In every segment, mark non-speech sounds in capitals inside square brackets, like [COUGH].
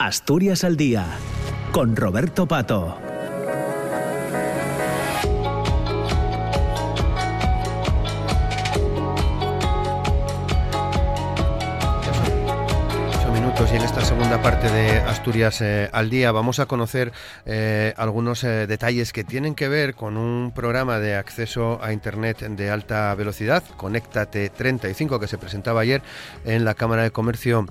Asturias al Día, con Roberto Pato. minutos y en esta segunda parte de Asturias eh, al día vamos a conocer eh, algunos eh, detalles que tienen que ver con un programa de acceso a Internet de alta velocidad, Conéctate 35, que se presentaba ayer en la Cámara de Comercio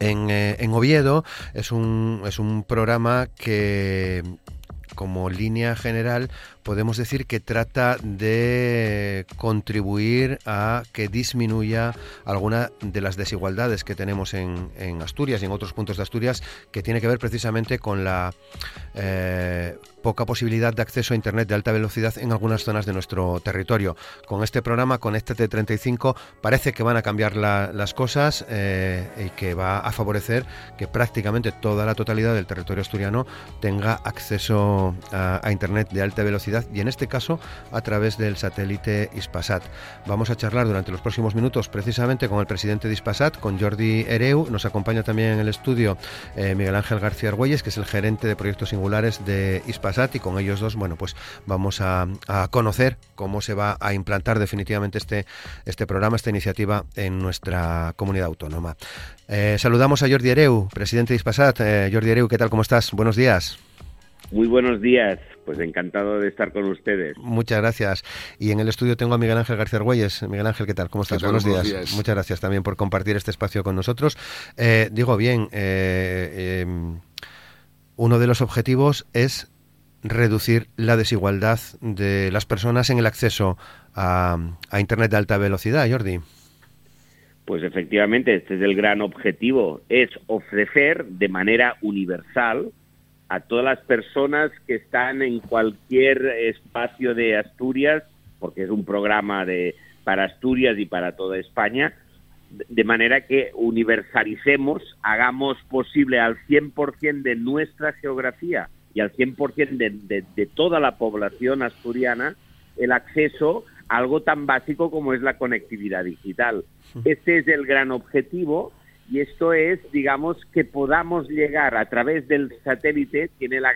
en, en, Oviedo. Es un, es un programa que como línea general podemos decir que trata de contribuir a que disminuya alguna de las desigualdades que tenemos en, Asturias y en otros puntos de Asturias, que tiene que ver precisamente con la eh, poca posibilidad de acceso a Internet de alta velocidad en algunas zonas de nuestro territorio. Con este programa, con este T35, parece que van a cambiar las cosas eh, y que va a favorecer que prácticamente toda la totalidad del territorio asturiano tenga acceso a Internet de alta velocidad y en este caso a través del satélite Ispasat. Vamos a charlar durante los próximos minutos precisamente con el presidente de Ispasat, con Jordi Ereu. Nos acompaña también en el estudio eh, Miguel Ángel García Argüelles, que es el gerente de proyectos singulares de Ispasat y con ellos dos, bueno, pues vamos a, conocer cómo se va a implantar definitivamente este, este programa, esta iniciativa en nuestra comunidad autónoma. Eh, saludamos a Jordi Ereu, presidente de Ispasat. Eh, Jordi Ereu, ¿qué tal? ¿Cómo estás? Buenos días. Muy buenos días. Pues encantado de estar con ustedes. Muchas gracias. Y en el estudio tengo a Miguel Ángel García Argüelles. Miguel Ángel, ¿qué tal? ¿Cómo estás? Buenos, días. Muchas gracias también por compartir este espacio con nosotros. Eh, digo bien, eh, em, uno de los objetivos es reducir la desigualdad de las personas en el acceso a, a Internet de alta velocidad, Jordi. Pues efectivamente, este es el gran objetivo, es ofrecer de manera universal a todas las personas que están en cualquier espacio de Asturias, porque es un programa de, para Asturias y para toda España, de manera que universalicemos, hagamos posible al 100% de nuestra geografía y al 100% de, de, de toda la población asturiana el acceso a algo tan básico como es la conectividad digital. Este es el gran objetivo y esto es, digamos, que podamos llegar a través del satélite, tiene la,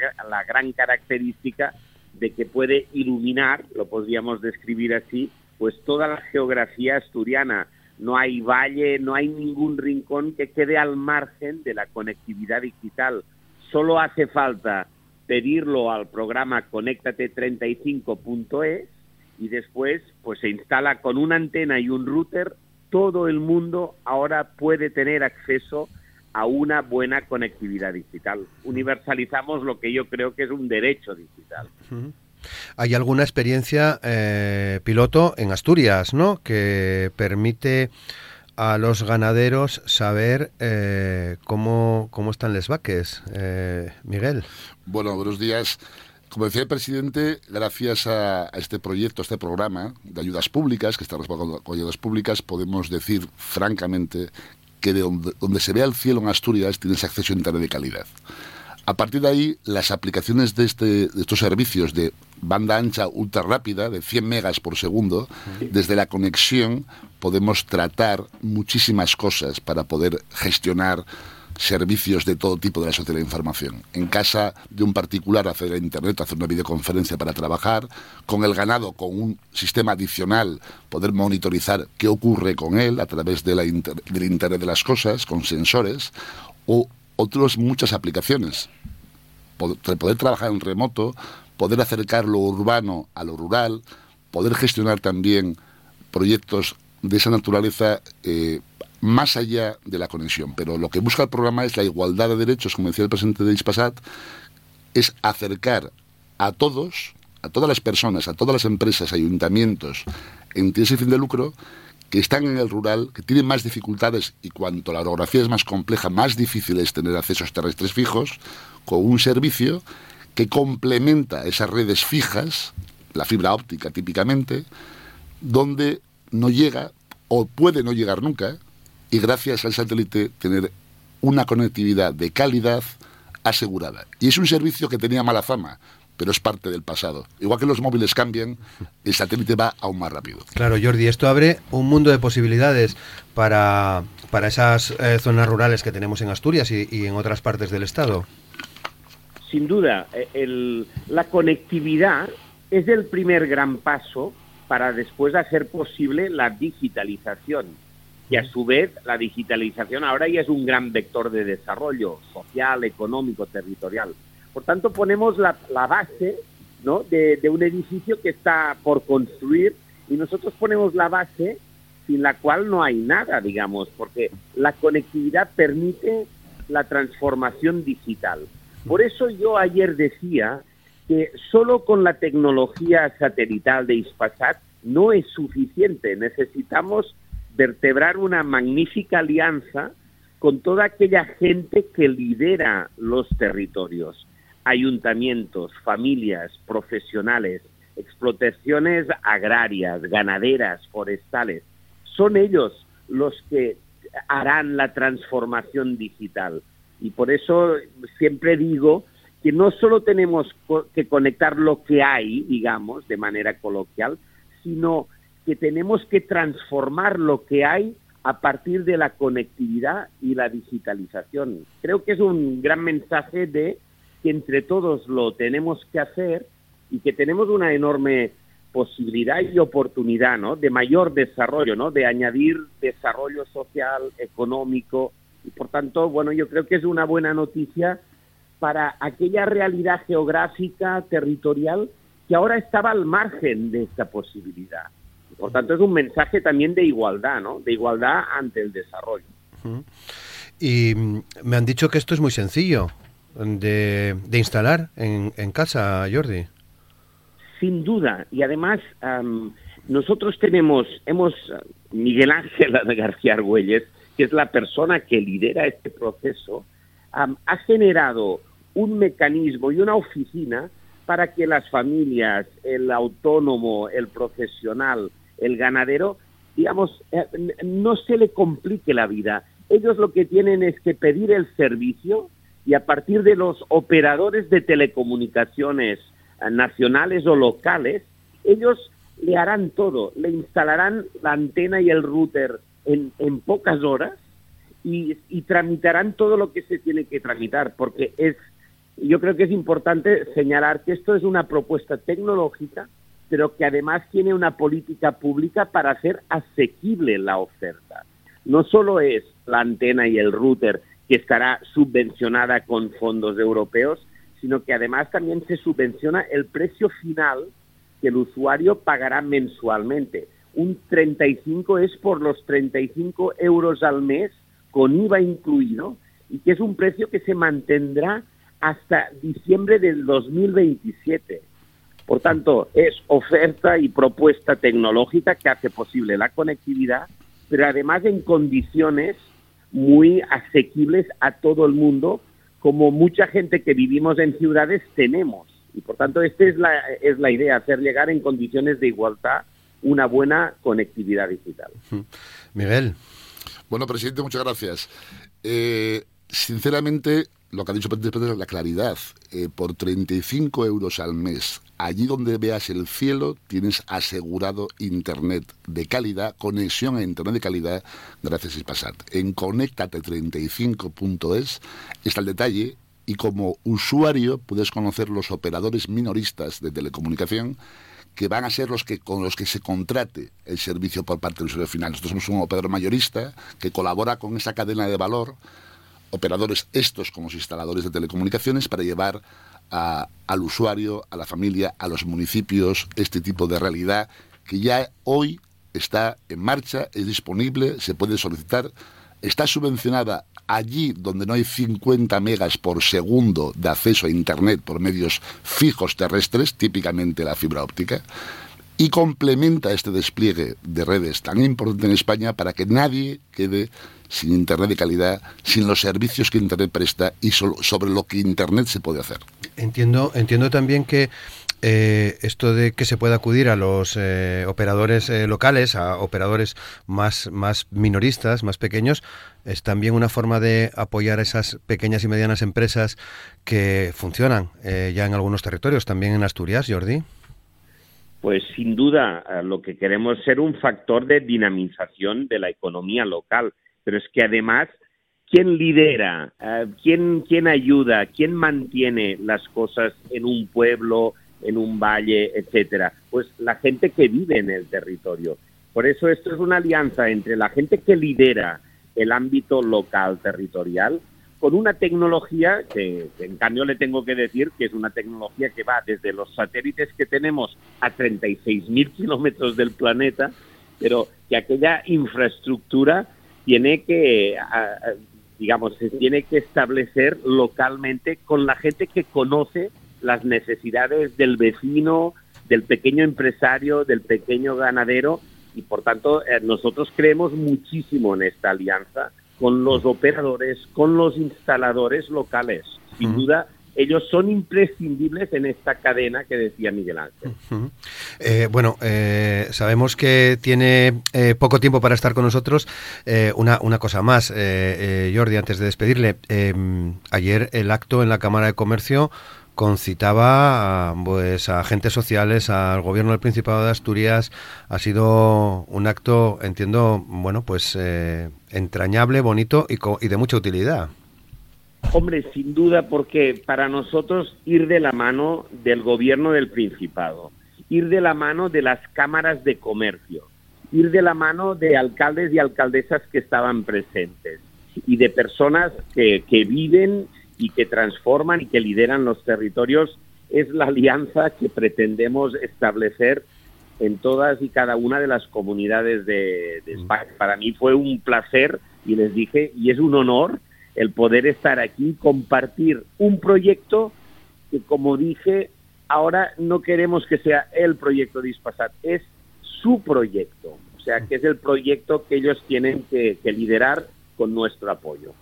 gran característica de que puede iluminar, lo podríamos describir así, pues toda la geografía asturiana. No hay valle, no hay ningún rincón que quede al margen de la conectividad digital. Solo hace falta pedirlo al programa Conéctate35.es y después pues se instala con una antena y un router todo el mundo ahora puede tener acceso a una buena conectividad digital. Universalizamos lo que yo creo que es un derecho digital. Hay alguna experiencia eh, piloto en Asturias, ¿no? Que permite a los ganaderos saber eh, cómo, cómo están les vaques. Eh, Miguel. Bueno, buenos días. Como decía el presidente, gracias a, este proyecto, a este programa de ayudas públicas, que está respaldado con ayudas públicas, podemos decir francamente que de donde, se vea el cielo en Asturias tienes acceso a Internet de calidad. A partir de ahí, las aplicaciones de, este, de estos servicios de banda ancha ultra rápida, de 100 megas por segundo, desde la conexión podemos tratar muchísimas cosas para poder gestionar servicios de todo tipo de la sociedad de la información. En casa de un particular acceder a Internet, hacer una videoconferencia para trabajar, con el ganado, con un sistema adicional, poder monitorizar qué ocurre con él a través de la del Internet de las Cosas, con sensores, o otras muchas aplicaciones. Poder, poder trabajar en remoto, poder acercar lo urbano a lo rural, poder gestionar también proyectos de esa naturaleza eh, más allá de la conexión. Pero lo que busca el programa es la igualdad de derechos, como decía el presidente de Ispasat, es acercar a todos, a todas las personas, a todas las empresas, ayuntamientos, entidades sin fin de lucro, que están en el rural, que tienen más dificultades y cuanto la orografía es más compleja, más difícil es tener accesos terrestres fijos, con un servicio que complementa esas redes fijas, la fibra óptica típicamente, donde no llega o puede no llegar nunca, y gracias al satélite tener una conectividad de calidad asegurada. Y es un servicio que tenía mala fama, pero es parte del pasado. Igual que los móviles cambian, el satélite va aún más rápido. Claro, Jordi, esto abre un mundo de posibilidades para, para esas eh, zonas rurales que tenemos en Asturias y, y, en otras partes del Estado. Sin duda, eh, el, la conectividad es el primer gran paso para después hacer posible la digitalización. Y a su vez, la digitalización ahora ya es un gran vector de desarrollo social, económico, territorial. Por tanto, ponemos la, base ¿no? de, un edificio que está por construir y nosotros ponemos la base sin la cual no hay nada, digamos, porque la conectividad permite la transformación digital. Por eso yo ayer decía que solo con la tecnología satelital de Ispasat no es suficiente. Necesitamos vertebrar una magnífica alianza con toda aquella gente que lidera los territorios, ayuntamientos, familias, profesionales, explotaciones agrarias, ganaderas, forestales. Son ellos los que harán la transformación digital. Y por eso siempre digo que no solo tenemos que conectar lo que hay, digamos, de manera coloquial, sino que tenemos que transformar lo que hay a partir de la conectividad y la digitalización. Creo que es un gran mensaje de que entre todos lo tenemos que hacer y que tenemos una enorme posibilidad y oportunidad, ¿no? De mayor desarrollo, ¿no? De añadir desarrollo social, económico y por tanto, bueno, yo creo que es una buena noticia para aquella realidad geográfica, territorial, que ahora estaba al margen de esta posibilidad. Por tanto, es un mensaje también de igualdad, ¿no? De igualdad ante el desarrollo. Y me han dicho que esto es muy sencillo de, de instalar en, en, casa, Jordi. Sin duda. Y además, um, nosotros tenemos, hemos, Miguel Ángel [LAUGHS] García Argüelles, que es la persona que lidera este proceso, um, ha generado un mecanismo y una oficina para que las familias, el autónomo, el profesional, el ganadero, digamos, eh, no se le complique la vida. Ellos lo que tienen es que pedir el servicio y a partir de los operadores de telecomunicaciones eh, nacionales o locales, ellos le harán todo, le instalarán la antena y el router en, pocas horas y, y tramitarán todo lo que se tiene que tramitar, porque es yo creo que es importante señalar que esto es una propuesta tecnológica, pero que además tiene una política pública para hacer asequible la oferta. No solo es la antena y el router que estará subvencionada con fondos europeos, sino que además también se subvenciona el precio final que el usuario pagará mensualmente. Un 35 es por los 35 euros al mes con IVA incluido y que es un precio que se mantendrá hasta diciembre del 2027. Por tanto, es oferta y propuesta tecnológica que hace posible la conectividad, pero además en condiciones muy asequibles a todo el mundo, como mucha gente que vivimos en ciudades tenemos. Y por tanto, esta es la, es la idea, hacer llegar en condiciones de igualdad una buena conectividad digital. Miguel. Bueno, presidente, muchas gracias. Eh, sinceramente, lo que ha dicho es la claridad. Eh, por 35 euros al mes, allí donde veas el cielo, tienes asegurado Internet de calidad, conexión a Internet de calidad, gracias Ispasat. En conéctate35.es está el detalle y como usuario puedes conocer los operadores minoristas de telecomunicación que van a ser los que con los que se contrate el servicio por parte del usuario final. Nosotros somos un operador mayorista que colabora con esa cadena de valor operadores estos como los instaladores de telecomunicaciones para llevar a, al usuario, a la familia, a los municipios este tipo de realidad que ya hoy está en marcha, es disponible, se puede solicitar, está subvencionada allí donde no hay 50 megas por segundo de acceso a Internet por medios fijos terrestres, típicamente la fibra óptica, y complementa este despliegue de redes tan importante en España para que nadie quede sin Internet de calidad, sin los servicios que Internet presta y sobre lo que Internet se puede hacer. Entiendo, entiendo también que eh, esto de que se pueda acudir a los eh, operadores eh, locales, a operadores más, más minoristas, más pequeños, es también una forma de apoyar a esas pequeñas y medianas empresas que funcionan ya en algunos territorios, también en Asturias, Jordi. Pues sin duda lo que queremos es ser un factor de dinamización de la economía local, pero es que además ¿Quién lidera? ¿quién, ¿Quién ayuda? ¿Quién mantiene las cosas en un pueblo, en un valle, etcétera? Pues la gente que vive en el territorio. Por eso esto es una alianza entre la gente que lidera el ámbito local territorial con una tecnología que, en cambio le tengo que decir que es una tecnología que va desde los satélites que tenemos a 36.000 kilómetros del planeta, pero que aquella infraestructura tiene que, digamos, se tiene que establecer localmente con la gente que conoce las necesidades del vecino, del pequeño empresario, del pequeño ganadero y por tanto eh, nosotros creemos muchísimo en esta alianza con los operadores, con los instaladores locales. Sin duda, ellos son imprescindibles en esta cadena que decía Miguel Ángel. Eh, bueno, eh, sabemos que tiene poco tiempo para estar con nosotros. una, una cosa más, Jordi, antes de despedirle. ayer el acto en la Cámara de Comercio concitaba a, pues, a agentes sociales, al gobierno del Principado de Asturias. Ha sido un acto, entiendo, bueno, pues eh, entrañable, bonito y, y de mucha utilidad. Hombre, sin duda, porque para nosotros ir de la mano del gobierno del Principado, ir de la mano de las cámaras de comercio, ir de la mano de alcaldes y alcaldesas que estaban presentes y de personas que, que viven y que transforman y que lideran los territorios es la alianza que pretendemos establecer en todas y cada una de las comunidades de, mm. España. Para mí fue un placer y les dije, y es un honor el poder estar aquí, compartir un proyecto que, como dije, ahora no queremos que sea el proyecto de Ispasat, es su proyecto. O sea, que es el proyecto que ellos tienen que, liderar con nuestro apoyo.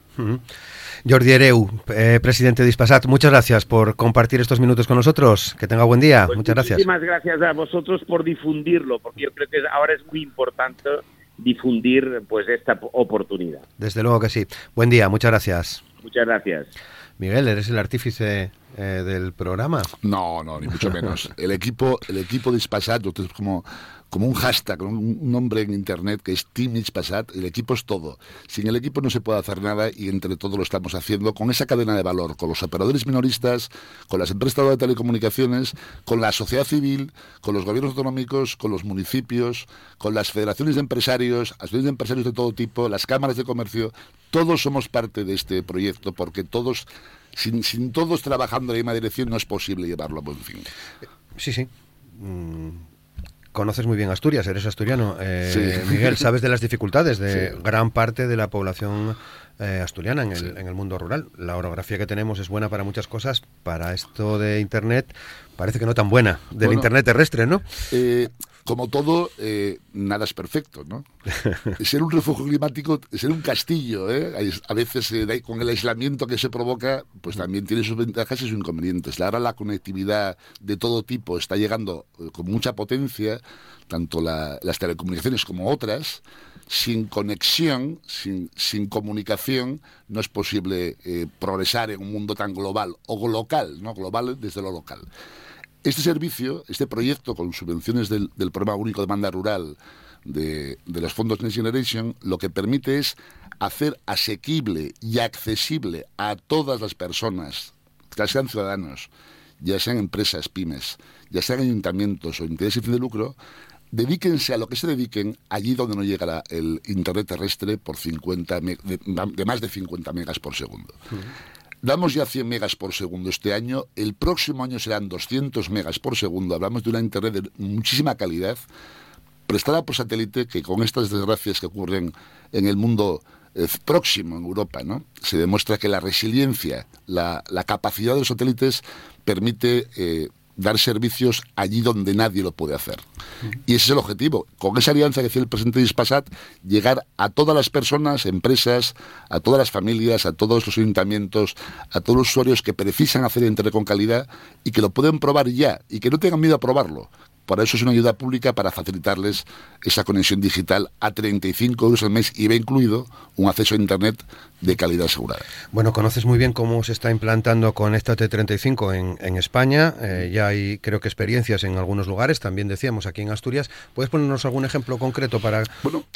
Jordi Ereu, eh, presidente de Ispasat, muchas gracias por compartir estos minutos con nosotros. Que tenga buen día. Pues muchas gracias. Muchísimas gracias a vosotros por difundirlo, porque yo creo que ahora es muy importante difundir pues esta oportunidad. Desde luego que sí. Buen día, muchas gracias. Muchas gracias. Miguel, ¿eres el artífice eh, del programa? No, no, ni mucho menos. El equipo, el equipo de Ispasat, como como un hashtag, un nombre en internet que es Team Passat, el equipo es todo. Sin el equipo no se puede hacer nada y entre todos lo estamos haciendo con esa cadena de valor, con los operadores minoristas, con las empresas de telecomunicaciones, con la sociedad civil, con los gobiernos autonómicos, con los municipios, con las federaciones de empresarios, asociaciones de empresarios de todo tipo, las cámaras de comercio, todos somos parte de este proyecto porque todos, sin, sin todos trabajando en la misma dirección no es posible llevarlo a buen fin. Sí, sí. Mm, Conoces muy bien Asturias, eres asturiano. Eh, Miguel, sabes de las dificultades de gran parte de la población eh, asturiana en el, en el, mundo rural. La orografía que tenemos es buena para muchas cosas. Para esto de Internet, parece que no tan buena. Del Internet terrestre, ¿no? Eh, como todo, eh, nada es perfecto, ¿no? [LAUGHS] ser un refugio climático, ser un castillo, ¿eh? A veces eh, con el aislamiento que se provoca, pues también tiene sus ventajas y sus inconvenientes. Ahora la conectividad de todo tipo está llegando con mucha potencia, tanto las telecomunicaciones como otras. Sin conexión, sin, sin comunicación, no es posible progresar en un mundo tan global o local, ¿no? Global desde lo local. Este servicio, este proyecto con subvenciones del, Programa Único de Demanda Rural de, los fondos Next Generation, lo que permite es hacer asequible y accesible a todas las personas, ya sean ciudadanos, ya sean empresas, pymes, ya sean ayuntamientos o intereses sin fin de lucro, dedíquense a lo que se dediquen allí donde no llega el Internet terrestre por 50 de, más de 50 megas por segundo. Damos ya 100 megas por segundo este año, el próximo año serán 200 megas por segundo. Hablamos de una Internet de muchísima calidad, prestada por satélite, que con estas desgracias que ocurren en el mundo eh, próximo, en Europa, ¿no? se demuestra que la resiliencia, la, capacidad de los satélites permite... Eh, dar servicios allí donde nadie lo puede hacer. Y ese es el objetivo. Con esa alianza que decía el presidente de llegar a todas las personas, empresas, a todas las familias, a todos los ayuntamientos, a todos los usuarios que precisan hacer Internet con calidad y que lo pueden probar ya y que no tengan miedo a probarlo. Para eso es una ayuda pública para facilitarles esa conexión digital a 35 euros al mes y va incluido un acceso a Internet de calidad asegurada. Bueno, conoces muy bien cómo se está implantando con esta T35 en, en España. Eh, ya hay, creo que, experiencias en algunos lugares, también decíamos aquí en Asturias. ¿Puedes ponernos algún ejemplo concreto para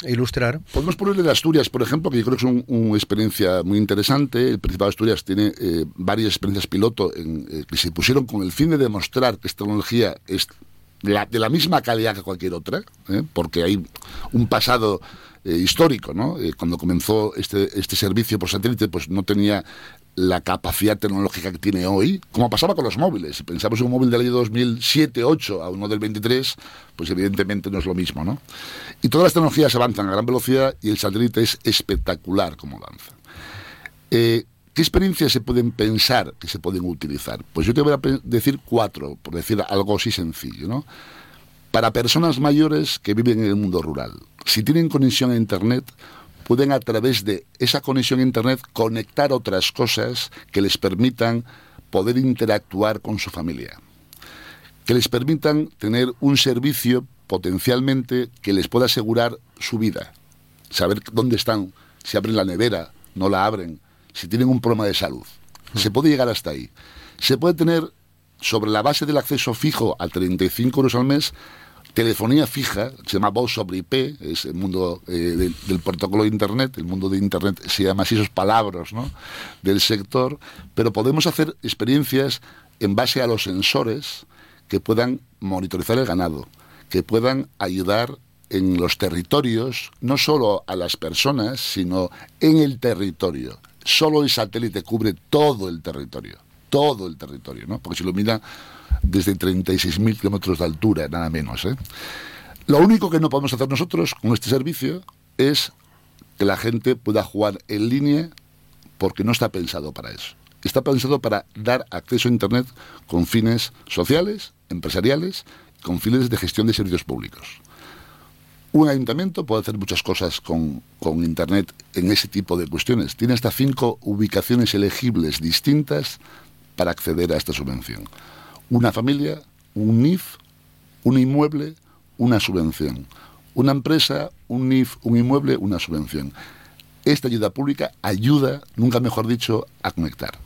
ilustrar? Podemos ponerle de Asturias, por ejemplo, que yo creo que es una experiencia muy interesante. El Principado de Asturias tiene eh, varias experiencias piloto en, eh, que se pusieron con el fin de demostrar que esta tecnología es de la misma calidad que cualquier otra, ¿eh? porque hay un pasado eh, histórico, ¿no? Eh, cuando comenzó este, este servicio por satélite, pues no tenía la capacidad tecnológica que tiene hoy, como pasaba con los móviles. Si pensamos en un móvil del año 2007-2008 a uno del 23, pues evidentemente no es lo mismo, ¿no? Y todas las tecnologías avanzan a gran velocidad y el satélite es espectacular como avanza. ¿Qué experiencias se pueden pensar que se pueden utilizar? Pues yo te voy a decir cuatro, por decir algo así sencillo, ¿no? Para personas mayores que viven en el mundo rural, si tienen conexión a Internet, pueden a través de esa conexión a Internet conectar otras cosas que les permitan poder interactuar con su familia, que les permitan tener un servicio potencialmente que les pueda asegurar su vida, saber dónde están, si abren la nevera, no la abren, si tienen un problema de salud. Se puede llegar hasta ahí. Se puede tener, sobre la base del acceso fijo a 35 euros al mes, telefonía fija, se llama voz sobre IP, es el mundo eh, del, protocolo de Internet, el mundo de Internet se llama así esos palabras ¿no? del sector, pero podemos hacer experiencias en base a los sensores que puedan monitorizar el ganado, que puedan ayudar en los territorios, no solo a las personas, sino en el territorio solo el satélite cubre todo el territorio, todo el territorio, ¿no? Porque se ilumina desde 36.000 kilómetros de altura, nada menos. ¿eh? Lo único que no podemos hacer nosotros con este servicio es que la gente pueda jugar en línea porque no está pensado para eso. Está pensado para dar acceso a Internet con fines sociales, empresariales, con fines de gestión de servicios públicos. Un ayuntamiento puede hacer muchas cosas con, Internet en ese tipo de cuestiones. Tiene hasta cinco ubicaciones elegibles distintas para acceder a esta subvención. Una familia, un NIF, un inmueble, una subvención. Una empresa, un NIF, un inmueble, una subvención. Esta ayuda pública ayuda, nunca mejor dicho, a conectar.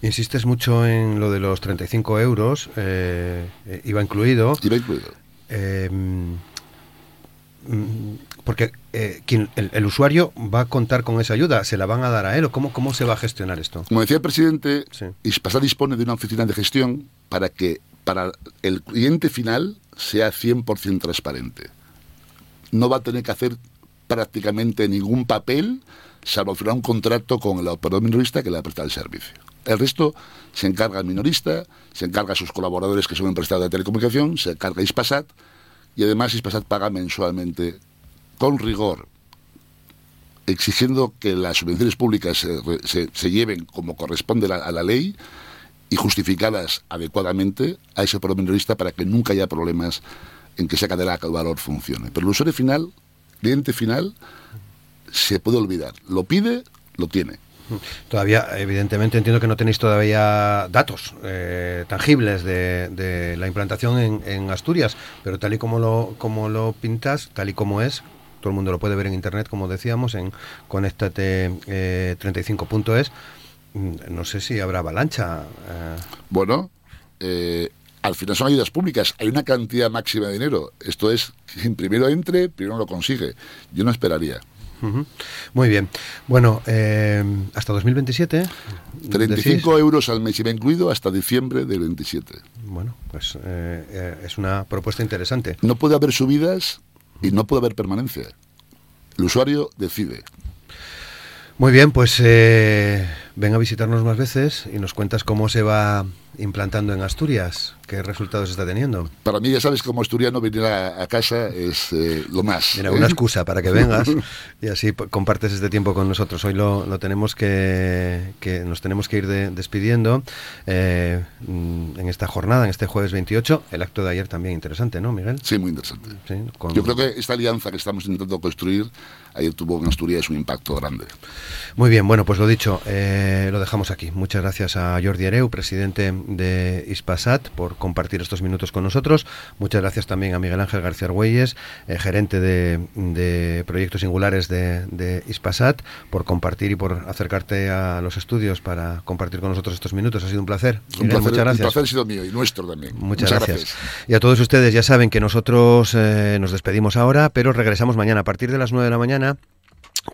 Insistes mucho en lo de los 35 euros, eh, eh, iba incluido. Iba incluido. Eh, Mm, porque eh, el, usuario va a contar con esa ayuda, ¿se la van a dar a él o cómo, cómo se va a gestionar esto? Como decía el presidente, Ispasa dispone de una oficina de gestión para que para el cliente final sea 100% transparente. No va a tener que hacer prácticamente ningún papel, salvo firmar un contrato con el operador minorista que le va a prestar el servicio. El resto se encarga el minorista, se encarga sus colaboradores que son empresarios de telecomunicación, se encarga Ispasat y además Ispasat paga mensualmente con rigor, exigiendo que las subvenciones públicas se, lleven como corresponde a la ley y justificadas adecuadamente a ese minorista para que nunca haya problemas en que esa cadena de valor funcione. Pero el usuario final, cliente final, se puede olvidar. Lo pide, lo tiene. Todavía, evidentemente, entiendo que no tenéis todavía datos eh, tangibles de, la implantación en, Asturias, pero tal y como lo, como lo pintas, tal y como es, todo el mundo lo puede ver en internet, como decíamos, en conéctate35.es. Mm, no sé si habrá avalancha. Eh. Bueno, eh, al final son ayudas públicas. Hay una cantidad máxima de dinero. Esto es, quien primero entre, primero lo consigue. Yo no esperaría. Muy bien. Bueno, eh, hasta 2027. 35 euros al mes va incluido hasta diciembre del 27. Bueno, pues eh, eh, es una propuesta interesante. No puede haber subidas y no puede haber permanencia. El usuario decide. Muy bien, pues ven a visitarnos más veces y nos cuentas cómo se va implantando en Asturias? ¿Qué resultados está teniendo? Para mí, ya sabes, como asturiano, venir a, casa es eh, lo más. Mira, una excusa para que vengas [LAUGHS] y así compartes este tiempo con nosotros. Hoy lo, tenemos que, que, nos tenemos que ir despidiendo eh, en esta jornada, en este jueves 28. El acto de ayer también interesante, ¿no, Miguel? Sí, muy interesante. Yo creo que esta alianza que estamos intentando construir ayer tuvo en Asturias un impacto grande. Muy bien, bueno, pues lo dicho, eh, lo dejamos aquí. Muchas gracias a Jordi Areu, presidente de Ispasat, por compartir estos minutos con nosotros. Muchas gracias también a Miguel Ángel García Argüelles, eh, gerente de, proyectos singulares de, Ispasat, por compartir y por acercarte a los estudios para compartir con nosotros estos minutos. Ha sido un placer. Un placer, muchas gracias. placer ha sido mío y nuestro también. Muchas, gracias. Y a todos ustedes ya saben que nosotros eh, nos despedimos ahora, pero regresamos mañana a partir de las 9 de la mañana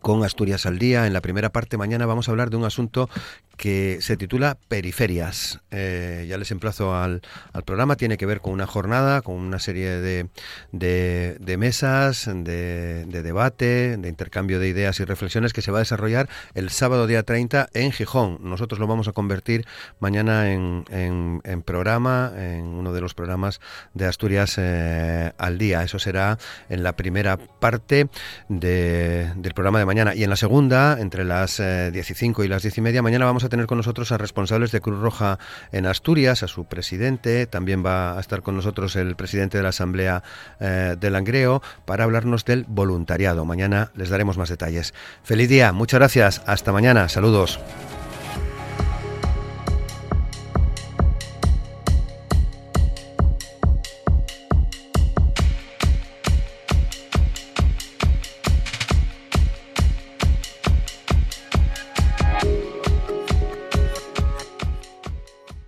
con Asturias al Día. En la primera parte mañana vamos a hablar de un asunto que se titula Periferias. Eh, ya les emplazo al, al, programa, tiene que ver con una jornada, con una serie de, de, mesas, de, debate, de intercambio de ideas y reflexiones que se va a desarrollar el sábado día 30 en Gijón. Nosotros lo vamos a convertir mañana en, en, programa, en uno de los programas de Asturias eh, al Día. Eso será en la primera parte del programa mañana. Y en la segunda, entre las 15 eh, y las 10 y media, mañana vamos a tener con nosotros a responsables de Cruz Roja en Asturias, a su presidente, también va a estar con nosotros el presidente de la Asamblea eh, de Langreo para hablarnos del voluntariado. Mañana les daremos más detalles. Feliz día, muchas gracias, hasta mañana, saludos.